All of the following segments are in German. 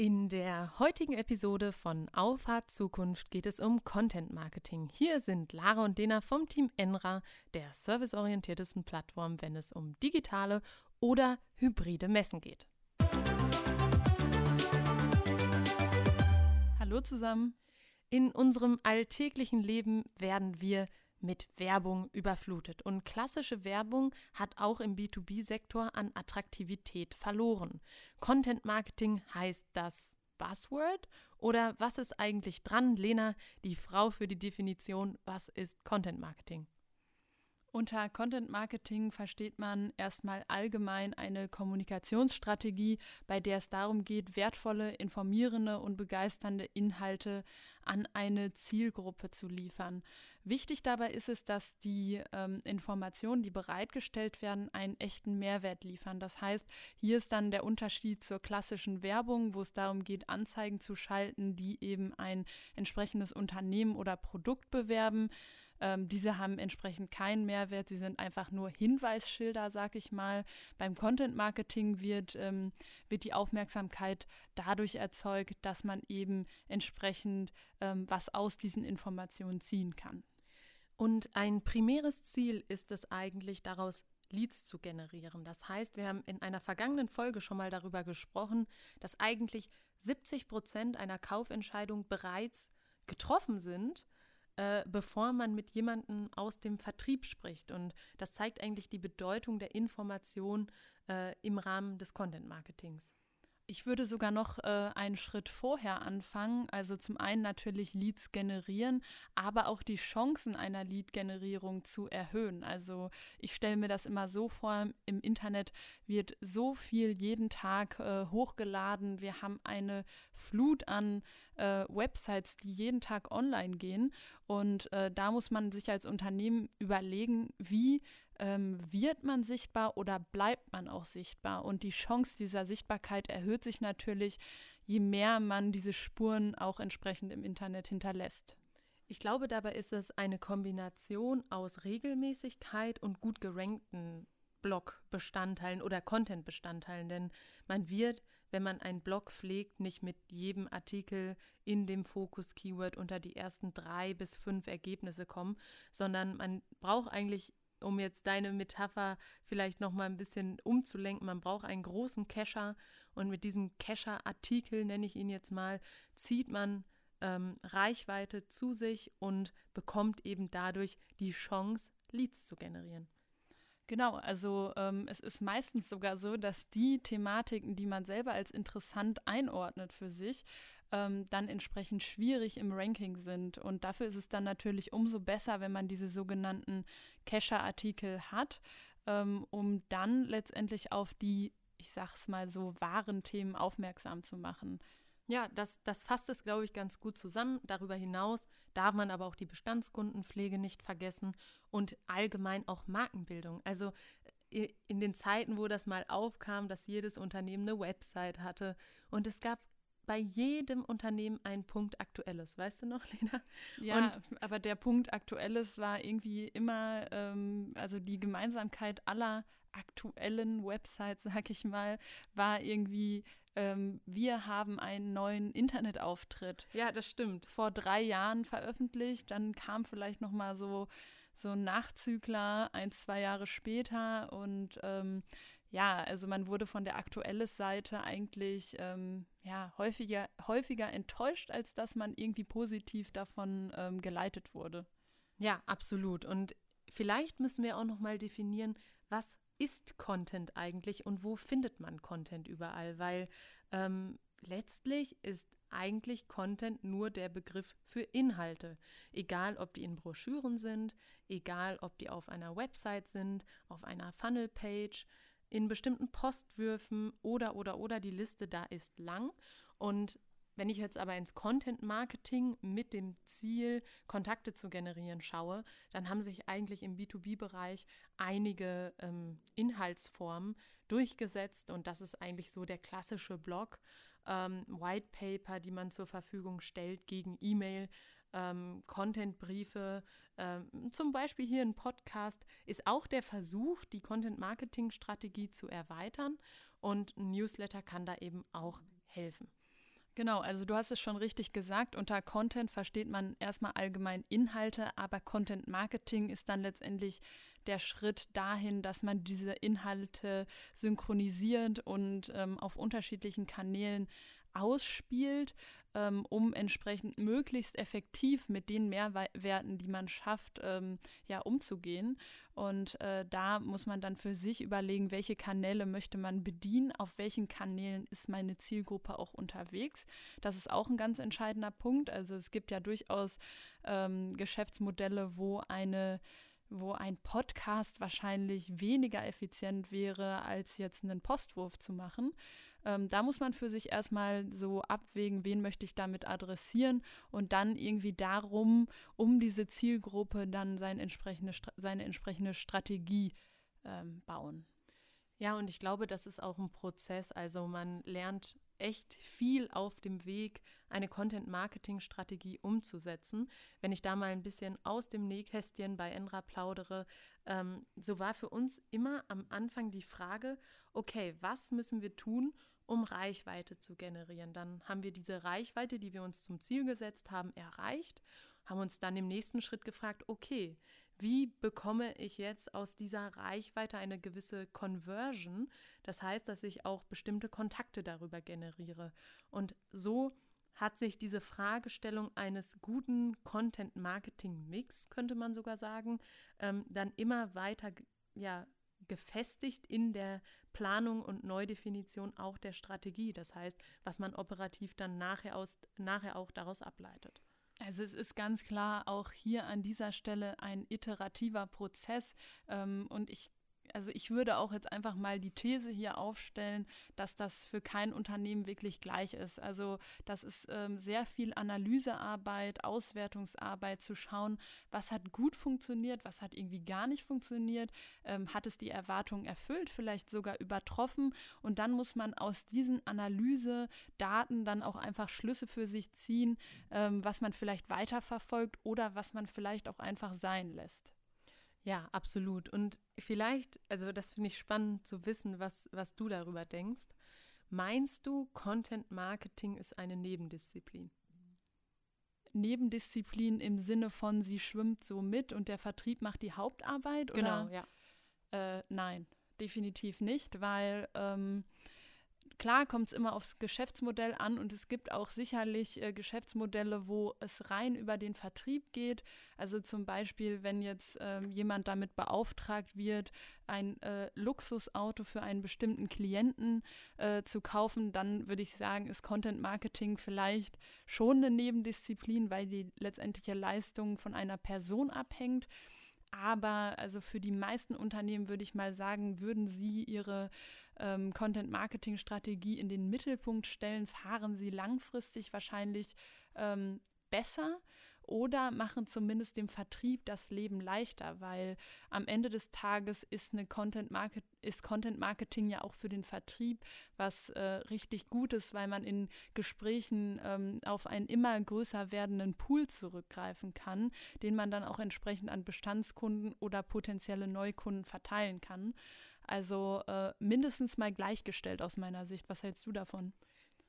In der heutigen Episode von Auffahrt Zukunft geht es um Content Marketing. Hier sind Lara und Dena vom Team Enra, der serviceorientiertesten Plattform, wenn es um digitale oder hybride Messen geht. Hallo zusammen. In unserem alltäglichen Leben werden wir mit Werbung überflutet. Und klassische Werbung hat auch im B2B-Sektor an Attraktivität verloren. Content Marketing heißt das Buzzword oder was ist eigentlich dran? Lena, die Frau für die Definition, was ist Content Marketing? Unter Content Marketing versteht man erstmal allgemein eine Kommunikationsstrategie, bei der es darum geht, wertvolle, informierende und begeisternde Inhalte an eine Zielgruppe zu liefern. Wichtig dabei ist es, dass die ähm, Informationen, die bereitgestellt werden, einen echten Mehrwert liefern. Das heißt, hier ist dann der Unterschied zur klassischen Werbung, wo es darum geht, Anzeigen zu schalten, die eben ein entsprechendes Unternehmen oder Produkt bewerben. Ähm, diese haben entsprechend keinen Mehrwert, sie sind einfach nur Hinweisschilder, sag ich mal. Beim Content Marketing wird, ähm, wird die Aufmerksamkeit dadurch erzeugt, dass man eben entsprechend ähm, was aus diesen Informationen ziehen kann. Und ein primäres Ziel ist es eigentlich, daraus Leads zu generieren. Das heißt, wir haben in einer vergangenen Folge schon mal darüber gesprochen, dass eigentlich 70 Prozent einer Kaufentscheidung bereits getroffen sind äh, bevor man mit jemandem aus dem Vertrieb spricht. Und das zeigt eigentlich die Bedeutung der Information äh, im Rahmen des Content-Marketings. Ich würde sogar noch äh, einen Schritt vorher anfangen. Also zum einen natürlich Leads generieren, aber auch die Chancen einer Lead-Generierung zu erhöhen. Also ich stelle mir das immer so vor, im Internet wird so viel jeden Tag äh, hochgeladen. Wir haben eine Flut an äh, Websites, die jeden Tag online gehen. Und äh, da muss man sich als Unternehmen überlegen, wie ähm, wird man sichtbar oder bleibt man auch sichtbar? Und die Chance dieser Sichtbarkeit erhöht sich natürlich, je mehr man diese Spuren auch entsprechend im Internet hinterlässt. Ich glaube, dabei ist es eine Kombination aus Regelmäßigkeit und gut gerankten Blog-Bestandteilen oder Content-Bestandteilen, denn man wird, wenn man einen Blog pflegt, nicht mit jedem Artikel in dem Fokus-Keyword unter die ersten drei bis fünf Ergebnisse kommen, sondern man braucht eigentlich um jetzt deine Metapher vielleicht noch mal ein bisschen umzulenken, man braucht einen großen Cacher und mit diesem Cacher-Artikel, nenne ich ihn jetzt mal, zieht man ähm, Reichweite zu sich und bekommt eben dadurch die Chance, Leads zu generieren. Genau, also ähm, es ist meistens sogar so, dass die Thematiken, die man selber als interessant einordnet für sich, ähm, dann entsprechend schwierig im Ranking sind. Und dafür ist es dann natürlich umso besser, wenn man diese sogenannten Cacher-Artikel hat, ähm, um dann letztendlich auf die, ich sag's mal so, wahren Themen aufmerksam zu machen. Ja, das, das fasst es, glaube ich, ganz gut zusammen. Darüber hinaus darf man aber auch die Bestandskundenpflege nicht vergessen und allgemein auch Markenbildung. Also äh, in den Zeiten, wo das mal aufkam, dass jedes Unternehmen eine Website hatte und es gab bei jedem Unternehmen ein Punkt Aktuelles, weißt du noch, Lena? Ja, und, aber der Punkt Aktuelles war irgendwie immer, ähm, also die Gemeinsamkeit aller aktuellen Websites, sag ich mal, war irgendwie, ähm, wir haben einen neuen Internetauftritt. Ja, das stimmt. Vor drei Jahren veröffentlicht, dann kam vielleicht noch mal so so ein Nachzügler ein, zwei Jahre später und ähm, ja, also man wurde von der aktuelles Seite eigentlich ähm, ja, häufiger, häufiger enttäuscht, als dass man irgendwie positiv davon ähm, geleitet wurde. Ja, absolut. Und vielleicht müssen wir auch noch mal definieren, was ist Content eigentlich und wo findet man Content überall? Weil ähm, letztlich ist eigentlich Content nur der Begriff für Inhalte. Egal, ob die in Broschüren sind, egal, ob die auf einer Website sind, auf einer Funnel-Page in bestimmten Postwürfen oder, oder, oder. Die Liste da ist lang. Und wenn ich jetzt aber ins Content Marketing mit dem Ziel, Kontakte zu generieren, schaue, dann haben sich eigentlich im B2B-Bereich einige ähm, Inhaltsformen durchgesetzt und das ist eigentlich so der klassische Blog, ähm, White Paper, die man zur Verfügung stellt gegen E-Mail, ähm, Content-Briefe, ähm, zum Beispiel hier ein Podcast, ist auch der Versuch, die Content-Marketing-Strategie zu erweitern und ein Newsletter kann da eben auch helfen. Genau, also du hast es schon richtig gesagt. Unter Content versteht man erstmal allgemein Inhalte, aber Content Marketing ist dann letztendlich der Schritt dahin, dass man diese Inhalte synchronisiert und ähm, auf unterschiedlichen Kanälen ausspielt, ähm, um entsprechend möglichst effektiv mit den Mehrwerten, die man schafft, ähm, ja, umzugehen. Und äh, da muss man dann für sich überlegen, welche Kanäle möchte man bedienen, auf welchen Kanälen ist meine Zielgruppe auch unterwegs. Das ist auch ein ganz entscheidender Punkt. Also es gibt ja durchaus ähm, Geschäftsmodelle, wo eine wo ein Podcast wahrscheinlich weniger effizient wäre, als jetzt einen Postwurf zu machen. Ähm, da muss man für sich erstmal so abwägen, wen möchte ich damit adressieren und dann irgendwie darum, um diese Zielgruppe dann seine entsprechende, seine entsprechende Strategie ähm, bauen. Ja, und ich glaube, das ist auch ein Prozess. Also man lernt echt viel auf dem Weg, eine Content-Marketing-Strategie umzusetzen. Wenn ich da mal ein bisschen aus dem Nähkästchen bei Endra plaudere, ähm, so war für uns immer am Anfang die Frage, okay, was müssen wir tun, um Reichweite zu generieren? Dann haben wir diese Reichweite, die wir uns zum Ziel gesetzt haben, erreicht, haben uns dann im nächsten Schritt gefragt, okay, wie bekomme ich jetzt aus dieser Reichweite eine gewisse Conversion? Das heißt, dass ich auch bestimmte Kontakte darüber generiere. Und so hat sich diese Fragestellung eines guten Content-Marketing-Mix, könnte man sogar sagen, ähm, dann immer weiter ja, gefestigt in der Planung und Neudefinition auch der Strategie. Das heißt, was man operativ dann nachher, aus, nachher auch daraus ableitet. Also es ist ganz klar auch hier an dieser Stelle ein iterativer Prozess ähm, und ich also ich würde auch jetzt einfach mal die These hier aufstellen, dass das für kein Unternehmen wirklich gleich ist. Also das ist ähm, sehr viel Analysearbeit, Auswertungsarbeit zu schauen, was hat gut funktioniert, was hat irgendwie gar nicht funktioniert, ähm, hat es die Erwartungen erfüllt, vielleicht sogar übertroffen und dann muss man aus diesen Analysedaten dann auch einfach Schlüsse für sich ziehen, ähm, was man vielleicht weiterverfolgt oder was man vielleicht auch einfach sein lässt. Ja, absolut. Und vielleicht, also das finde ich spannend zu wissen, was, was du darüber denkst. Meinst du, Content Marketing ist eine Nebendisziplin? Nebendisziplin im Sinne von, sie schwimmt so mit und der Vertrieb macht die Hauptarbeit? Genau, oder? ja. Äh, nein, definitiv nicht, weil ähm, Klar kommt es immer aufs Geschäftsmodell an und es gibt auch sicherlich äh, Geschäftsmodelle, wo es rein über den Vertrieb geht. Also zum Beispiel, wenn jetzt äh, jemand damit beauftragt wird, ein äh, Luxusauto für einen bestimmten Klienten äh, zu kaufen, dann würde ich sagen, ist Content Marketing vielleicht schon eine Nebendisziplin, weil die letztendliche Leistung von einer Person abhängt. Aber also für die meisten Unternehmen würde ich mal sagen, würden sie ihre ähm, Content-Marketing-Strategie in den Mittelpunkt stellen, fahren sie langfristig wahrscheinlich ähm, besser oder machen zumindest dem Vertrieb das Leben leichter, weil am Ende des Tages ist eine Content Market ist Content Marketing ja auch für den Vertrieb was äh, richtig Gutes, weil man in Gesprächen ähm, auf einen immer größer werdenden Pool zurückgreifen kann, den man dann auch entsprechend an Bestandskunden oder potenzielle Neukunden verteilen kann. Also äh, mindestens mal gleichgestellt aus meiner Sicht. Was hältst du davon?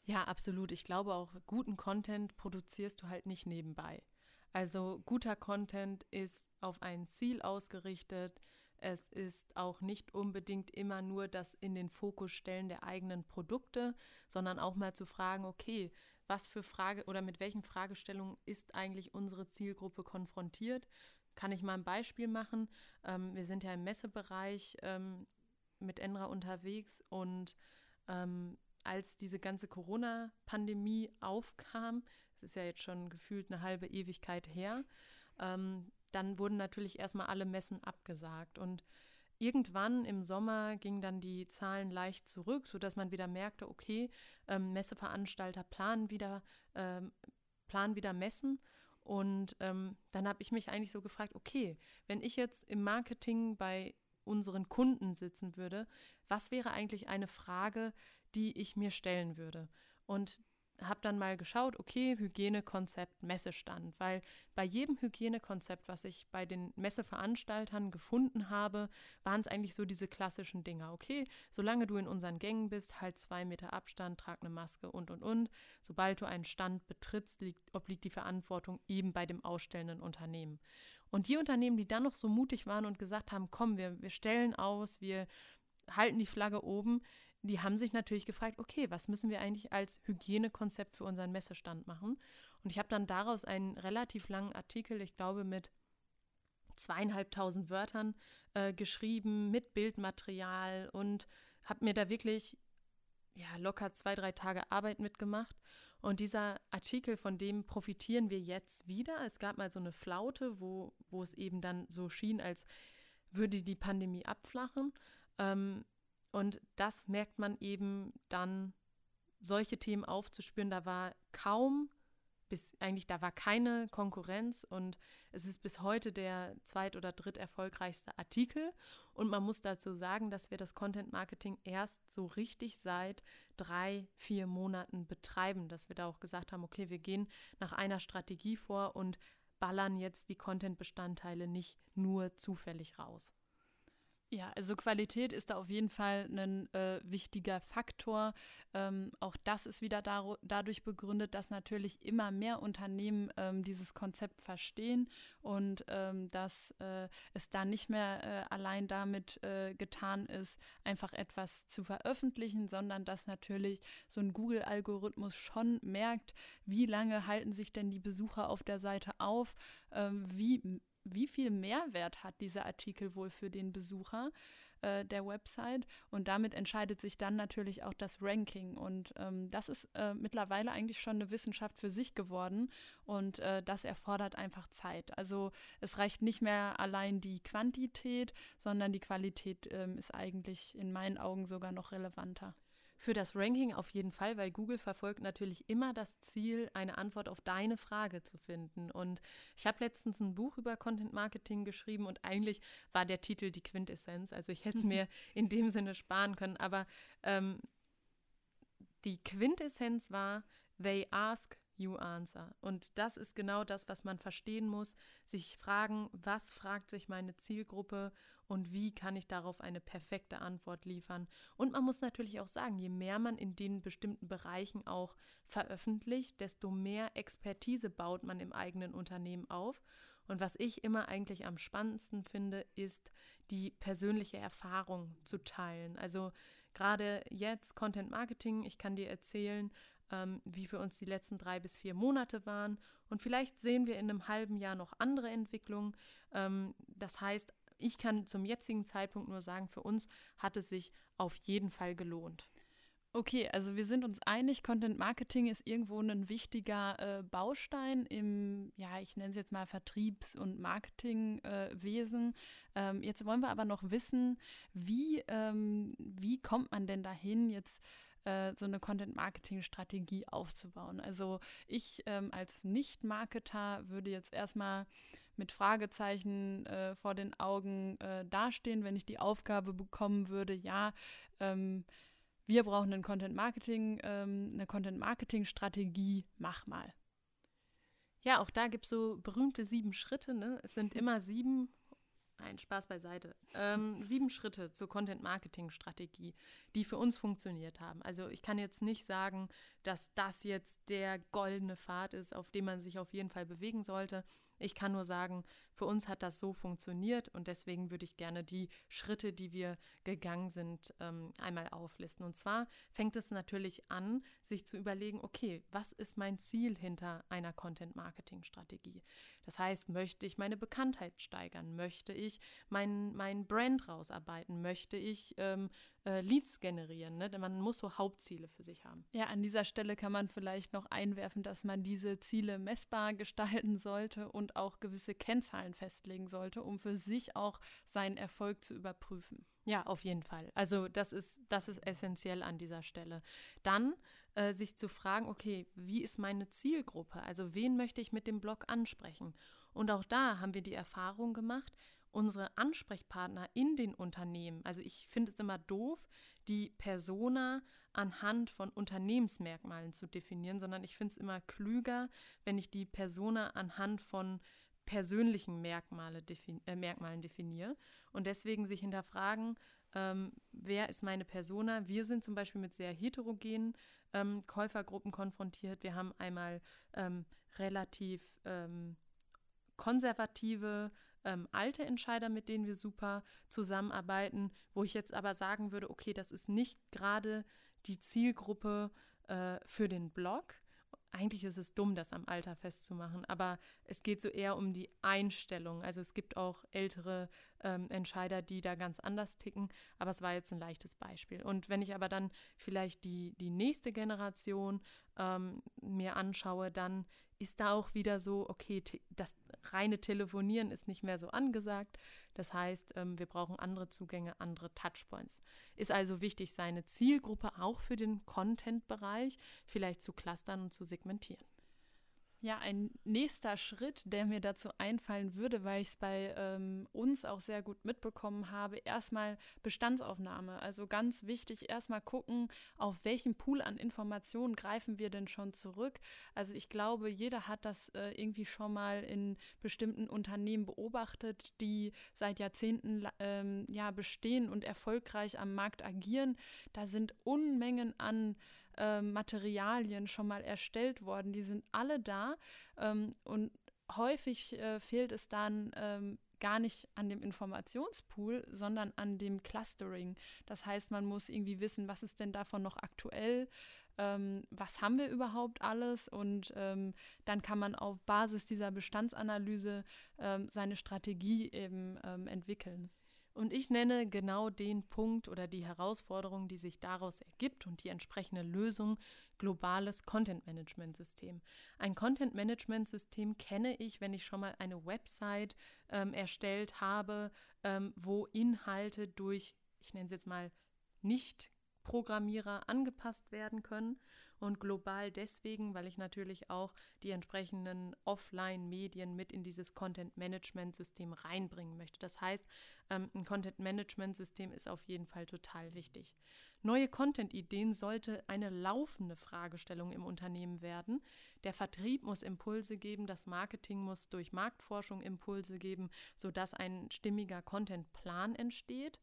Ja, absolut. Ich glaube auch, guten Content produzierst du halt nicht nebenbei. Also guter Content ist auf ein Ziel ausgerichtet. Es ist auch nicht unbedingt immer nur das in den Fokus stellen der eigenen Produkte, sondern auch mal zu fragen, okay, was für Frage oder mit welchen Fragestellungen ist eigentlich unsere Zielgruppe konfrontiert? Kann ich mal ein Beispiel machen? Ähm, wir sind ja im Messebereich ähm, mit Enra unterwegs und ähm, als diese ganze Corona-Pandemie aufkam, es ist ja jetzt schon gefühlt eine halbe Ewigkeit her, ähm, dann wurden natürlich erstmal alle Messen abgesagt. Und irgendwann im Sommer gingen dann die Zahlen leicht zurück, sodass man wieder merkte, okay, ähm, Messeveranstalter planen wieder, ähm, planen wieder Messen. Und ähm, dann habe ich mich eigentlich so gefragt, okay, wenn ich jetzt im Marketing bei unseren Kunden sitzen würde, was wäre eigentlich eine Frage, die ich mir stellen würde? Und habe dann mal geschaut, okay, Hygienekonzept, Messestand, weil bei jedem Hygienekonzept, was ich bei den Messeveranstaltern gefunden habe, waren es eigentlich so diese klassischen Dinge. Okay, solange du in unseren Gängen bist, halt zwei Meter Abstand, trag eine Maske und und und. Sobald du einen Stand betrittst, liegt, obliegt die Verantwortung eben bei dem ausstellenden Unternehmen. Und die Unternehmen, die dann noch so mutig waren und gesagt haben, komm, wir, wir stellen aus, wir halten die Flagge oben, die haben sich natürlich gefragt, okay, was müssen wir eigentlich als Hygienekonzept für unseren Messestand machen? Und ich habe dann daraus einen relativ langen Artikel, ich glaube mit zweieinhalbtausend Wörtern äh, geschrieben, mit Bildmaterial und habe mir da wirklich ja, locker zwei, drei Tage Arbeit mitgemacht. Und dieser Artikel, von dem profitieren wir jetzt wieder. Es gab mal so eine Flaute, wo, wo es eben dann so schien, als würde die Pandemie abflachen. Ähm, und das merkt man eben dann, solche Themen aufzuspüren. Da war kaum, bis eigentlich, da war keine Konkurrenz und es ist bis heute der zweit- oder dritt erfolgreichste Artikel. Und man muss dazu sagen, dass wir das Content Marketing erst so richtig seit drei, vier Monaten betreiben, dass wir da auch gesagt haben, okay, wir gehen nach einer Strategie vor und ballern jetzt die Content-Bestandteile nicht nur zufällig raus. Ja, also Qualität ist da auf jeden Fall ein äh, wichtiger Faktor. Ähm, auch das ist wieder dadurch begründet, dass natürlich immer mehr Unternehmen ähm, dieses Konzept verstehen und ähm, dass äh, es da nicht mehr äh, allein damit äh, getan ist, einfach etwas zu veröffentlichen, sondern dass natürlich so ein Google-Algorithmus schon merkt, wie lange halten sich denn die Besucher auf der Seite auf, ähm, wie wie viel Mehrwert hat dieser Artikel wohl für den Besucher äh, der Website. Und damit entscheidet sich dann natürlich auch das Ranking. Und ähm, das ist äh, mittlerweile eigentlich schon eine Wissenschaft für sich geworden. Und äh, das erfordert einfach Zeit. Also es reicht nicht mehr allein die Quantität, sondern die Qualität ähm, ist eigentlich in meinen Augen sogar noch relevanter. Für das Ranking auf jeden Fall, weil Google verfolgt natürlich immer das Ziel, eine Antwort auf deine Frage zu finden. Und ich habe letztens ein Buch über Content Marketing geschrieben und eigentlich war der Titel die Quintessenz. Also ich hätte es mir in dem Sinne sparen können, aber ähm, die Quintessenz war, they ask, You Answer. Und das ist genau das, was man verstehen muss, sich fragen, was fragt sich meine Zielgruppe und wie kann ich darauf eine perfekte Antwort liefern. Und man muss natürlich auch sagen, je mehr man in den bestimmten Bereichen auch veröffentlicht, desto mehr Expertise baut man im eigenen Unternehmen auf. Und was ich immer eigentlich am spannendsten finde, ist die persönliche Erfahrung zu teilen. Also gerade jetzt Content Marketing, ich kann dir erzählen, ähm, wie für uns die letzten drei bis vier Monate waren. Und vielleicht sehen wir in einem halben Jahr noch andere Entwicklungen. Ähm, das heißt, ich kann zum jetzigen Zeitpunkt nur sagen, für uns hat es sich auf jeden Fall gelohnt. Okay, also wir sind uns einig, Content Marketing ist irgendwo ein wichtiger äh, Baustein im, ja, ich nenne es jetzt mal Vertriebs- und Marketingwesen. Äh, ähm, jetzt wollen wir aber noch wissen, wie, ähm, wie kommt man denn dahin, jetzt äh, so eine Content-Marketing-Strategie aufzubauen. Also ich ähm, als Nicht-Marketer würde jetzt erstmal mit Fragezeichen äh, vor den Augen äh, dastehen, wenn ich die Aufgabe bekommen würde, ja, ähm, wir brauchen ein Content Marketing, ähm, eine Content Marketing Strategie, mach mal. Ja, auch da gibt es so berühmte sieben Schritte. Ne? Es sind immer sieben Nein, Spaß beiseite. Ähm, sieben Schritte zur Content-Marketing-Strategie, die für uns funktioniert haben. Also ich kann jetzt nicht sagen, dass das jetzt der goldene Pfad ist, auf dem man sich auf jeden Fall bewegen sollte. Ich kann nur sagen, für uns hat das so funktioniert und deswegen würde ich gerne die Schritte, die wir gegangen sind, ähm, einmal auflisten. Und zwar fängt es natürlich an, sich zu überlegen, okay, was ist mein Ziel hinter einer Content-Marketing-Strategie? Das heißt, möchte ich meine Bekanntheit steigern? Möchte ich mein, mein Brand rausarbeiten? Möchte ich ähm, äh, Leads generieren? Ne? Denn man muss so Hauptziele für sich haben. Ja, an dieser Stelle kann man vielleicht noch einwerfen, dass man diese Ziele messbar gestalten sollte und auch gewisse Kennzahlen festlegen sollte, um für sich auch seinen Erfolg zu überprüfen. Ja, auf jeden Fall. Also das ist, das ist essentiell an dieser Stelle. Dann äh, sich zu fragen, okay, wie ist meine Zielgruppe? Also wen möchte ich mit dem Blog ansprechen? Und auch da haben wir die Erfahrung gemacht, unsere Ansprechpartner in den Unternehmen, also ich finde es immer doof, die Persona anhand von Unternehmensmerkmalen zu definieren, sondern ich finde es immer klüger, wenn ich die Persona anhand von persönlichen Merkmale defin äh, Merkmalen definiere. Und deswegen sich hinterfragen, ähm, wer ist meine Persona? Wir sind zum Beispiel mit sehr heterogenen ähm, Käufergruppen konfrontiert. Wir haben einmal ähm, relativ ähm, konservative ähm, alte Entscheider, mit denen wir super zusammenarbeiten, wo ich jetzt aber sagen würde, okay, das ist nicht gerade die Zielgruppe äh, für den Blog. Eigentlich ist es dumm, das am Alter festzumachen, aber es geht so eher um die Einstellung. Also es gibt auch ältere ähm, Entscheider, die da ganz anders ticken, aber es war jetzt ein leichtes Beispiel. Und wenn ich aber dann vielleicht die, die nächste Generation ähm, mir anschaue, dann ist da auch wieder so, okay, das reine Telefonieren ist nicht mehr so angesagt. Das heißt, ähm, wir brauchen andere Zugänge, andere Touchpoints. Ist also wichtig, seine Zielgruppe auch für den Content-Bereich vielleicht zu clustern und zu segmentieren. Ja, ein nächster Schritt, der mir dazu einfallen würde, weil ich es bei ähm, uns auch sehr gut mitbekommen habe, erstmal Bestandsaufnahme. Also ganz wichtig, erstmal gucken, auf welchen Pool an Informationen greifen wir denn schon zurück. Also ich glaube, jeder hat das äh, irgendwie schon mal in bestimmten Unternehmen beobachtet, die seit Jahrzehnten ähm, ja, bestehen und erfolgreich am Markt agieren. Da sind Unmengen an äh, Materialien schon mal erstellt worden. Die sind alle da ähm, und häufig äh, fehlt es dann ähm, gar nicht an dem Informationspool, sondern an dem Clustering. Das heißt, man muss irgendwie wissen, was ist denn davon noch aktuell, ähm, was haben wir überhaupt alles und ähm, dann kann man auf Basis dieser Bestandsanalyse ähm, seine Strategie eben ähm, entwickeln. Und ich nenne genau den Punkt oder die Herausforderung, die sich daraus ergibt und die entsprechende Lösung globales Content Management System. Ein Content Management System kenne ich, wenn ich schon mal eine Website ähm, erstellt habe, ähm, wo Inhalte durch, ich nenne es jetzt mal, nicht Programmierer angepasst werden können und global deswegen, weil ich natürlich auch die entsprechenden Offline-Medien mit in dieses Content-Management-System reinbringen möchte. Das heißt, ähm, ein Content-Management-System ist auf jeden Fall total wichtig. Neue Content-Ideen sollte eine laufende Fragestellung im Unternehmen werden. Der Vertrieb muss Impulse geben, das Marketing muss durch Marktforschung Impulse geben, sodass ein stimmiger Content-Plan entsteht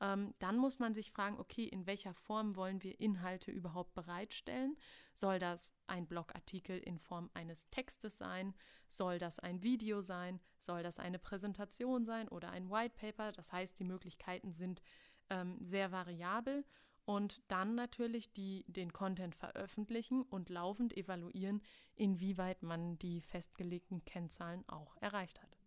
ähm, dann muss man sich fragen, okay, in welcher Form wollen wir Inhalte überhaupt bereitstellen? Soll das ein Blogartikel in Form eines Textes sein? Soll das ein Video sein? Soll das eine Präsentation sein oder ein White Paper? Das heißt, die Möglichkeiten sind ähm, sehr variabel und dann natürlich die, den Content veröffentlichen und laufend evaluieren, inwieweit man die festgelegten Kennzahlen auch erreicht hat.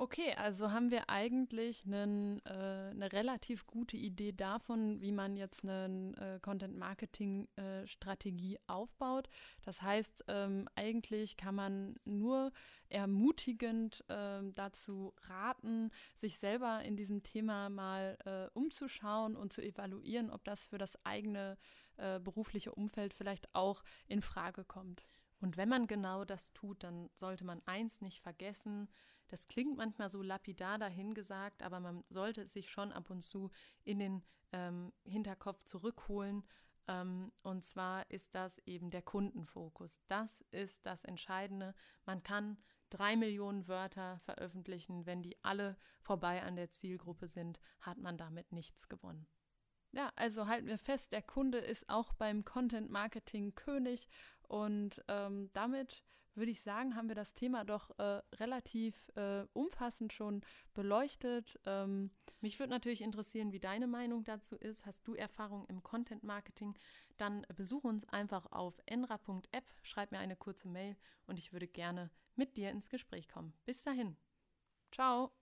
Okay, also haben wir eigentlich einen, äh, eine relativ gute Idee davon, wie man jetzt eine äh, Content-Marketing-Strategie äh, aufbaut. Das heißt, ähm, eigentlich kann man nur ermutigend ähm, dazu raten, sich selber in diesem Thema mal äh, umzuschauen und zu evaluieren, ob das für das eigene äh, berufliche Umfeld vielleicht auch in Frage kommt. Und wenn man genau das tut, dann sollte man eins nicht vergessen, das klingt manchmal so lapidar dahingesagt, aber man sollte es sich schon ab und zu in den ähm, Hinterkopf zurückholen. Ähm, und zwar ist das eben der Kundenfokus. Das ist das Entscheidende. Man kann drei Millionen Wörter veröffentlichen. Wenn die alle vorbei an der Zielgruppe sind, hat man damit nichts gewonnen. Ja, also halten wir fest, der Kunde ist auch beim Content Marketing König und ähm, damit würde ich sagen, haben wir das Thema doch äh, relativ äh, umfassend schon beleuchtet. Ähm, Mich würde natürlich interessieren, wie deine Meinung dazu ist. Hast du Erfahrung im Content Marketing? Dann besuch uns einfach auf enra.app, schreib mir eine kurze Mail und ich würde gerne mit dir ins Gespräch kommen. Bis dahin. Ciao.